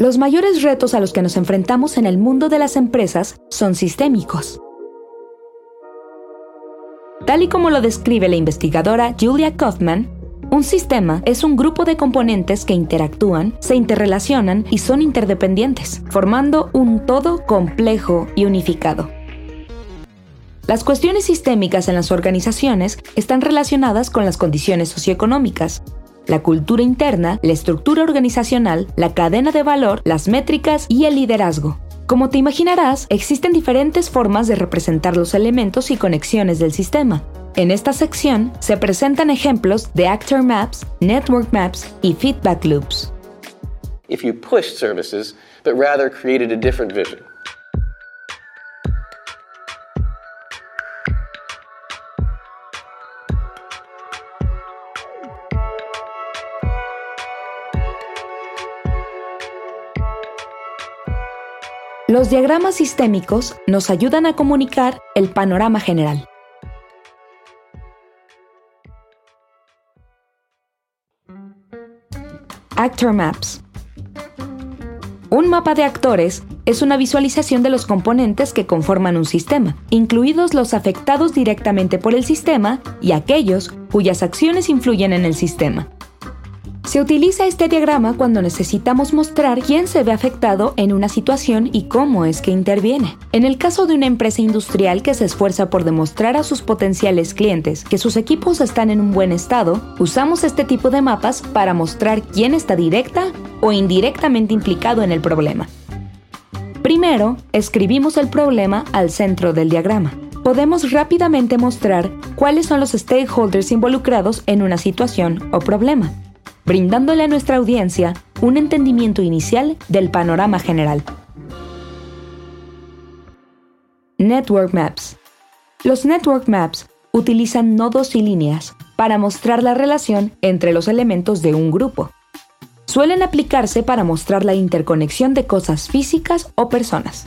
Los mayores retos a los que nos enfrentamos en el mundo de las empresas son sistémicos. Tal y como lo describe la investigadora Julia Kaufman, un sistema es un grupo de componentes que interactúan, se interrelacionan y son interdependientes, formando un todo complejo y unificado. Las cuestiones sistémicas en las organizaciones están relacionadas con las condiciones socioeconómicas, la cultura interna, la estructura organizacional, la cadena de valor, las métricas y el liderazgo. Como te imaginarás, existen diferentes formas de representar los elementos y conexiones del sistema. En esta sección se presentan ejemplos de actor maps, network maps y feedback loops. If you pushed services, but rather created a different vision. Los diagramas sistémicos nos ayudan a comunicar el panorama general. Actor Maps. Un mapa de actores es una visualización de los componentes que conforman un sistema, incluidos los afectados directamente por el sistema y aquellos cuyas acciones influyen en el sistema. Se utiliza este diagrama cuando necesitamos mostrar quién se ve afectado en una situación y cómo es que interviene. En el caso de una empresa industrial que se esfuerza por demostrar a sus potenciales clientes que sus equipos están en un buen estado, usamos este tipo de mapas para mostrar quién está directa o indirectamente implicado en el problema. Primero, escribimos el problema al centro del diagrama podemos rápidamente mostrar cuáles son los stakeholders involucrados en una situación o problema brindándole a nuestra audiencia un entendimiento inicial del panorama general. Network Maps. Los Network Maps utilizan nodos y líneas para mostrar la relación entre los elementos de un grupo. Suelen aplicarse para mostrar la interconexión de cosas físicas o personas,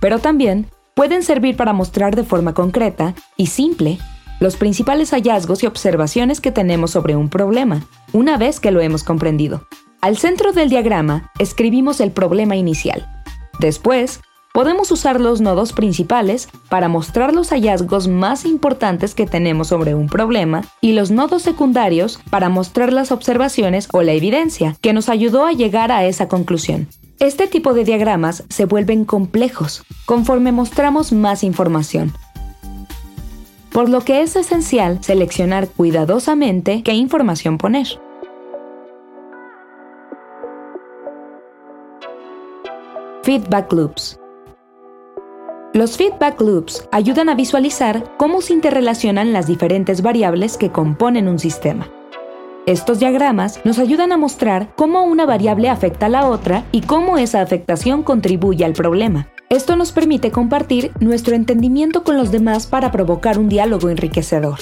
pero también pueden servir para mostrar de forma concreta y simple los principales hallazgos y observaciones que tenemos sobre un problema, una vez que lo hemos comprendido. Al centro del diagrama escribimos el problema inicial. Después, podemos usar los nodos principales para mostrar los hallazgos más importantes que tenemos sobre un problema y los nodos secundarios para mostrar las observaciones o la evidencia que nos ayudó a llegar a esa conclusión. Este tipo de diagramas se vuelven complejos conforme mostramos más información, por lo que es esencial seleccionar cuidadosamente qué información poner. Feedback Loops. Los feedback loops ayudan a visualizar cómo se interrelacionan las diferentes variables que componen un sistema. Estos diagramas nos ayudan a mostrar cómo una variable afecta a la otra y cómo esa afectación contribuye al problema. Esto nos permite compartir nuestro entendimiento con los demás para provocar un diálogo enriquecedor.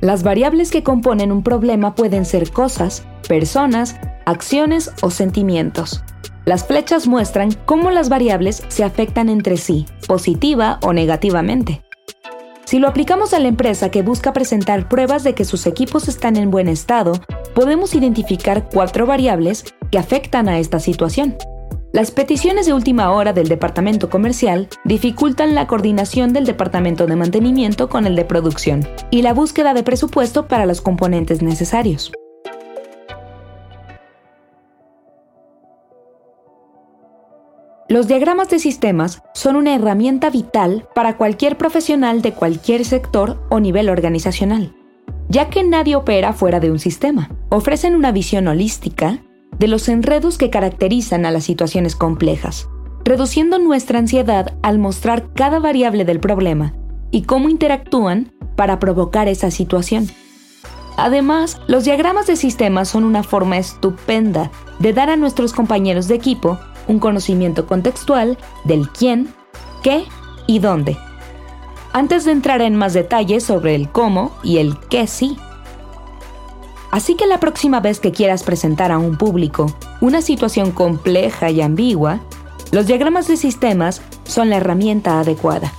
Las variables que componen un problema pueden ser cosas, personas, acciones o sentimientos. Las flechas muestran cómo las variables se afectan entre sí, positiva o negativamente. Si lo aplicamos a la empresa que busca presentar pruebas de que sus equipos están en buen estado, podemos identificar cuatro variables que afectan a esta situación. Las peticiones de última hora del departamento comercial dificultan la coordinación del departamento de mantenimiento con el de producción y la búsqueda de presupuesto para los componentes necesarios. Los diagramas de sistemas son una herramienta vital para cualquier profesional de cualquier sector o nivel organizacional, ya que nadie opera fuera de un sistema. Ofrecen una visión holística de los enredos que caracterizan a las situaciones complejas, reduciendo nuestra ansiedad al mostrar cada variable del problema y cómo interactúan para provocar esa situación. Además, los diagramas de sistemas son una forma estupenda de dar a nuestros compañeros de equipo un conocimiento contextual del quién, qué y dónde. Antes de entrar en más detalles sobre el cómo y el qué sí. Así que la próxima vez que quieras presentar a un público una situación compleja y ambigua, los diagramas de sistemas son la herramienta adecuada.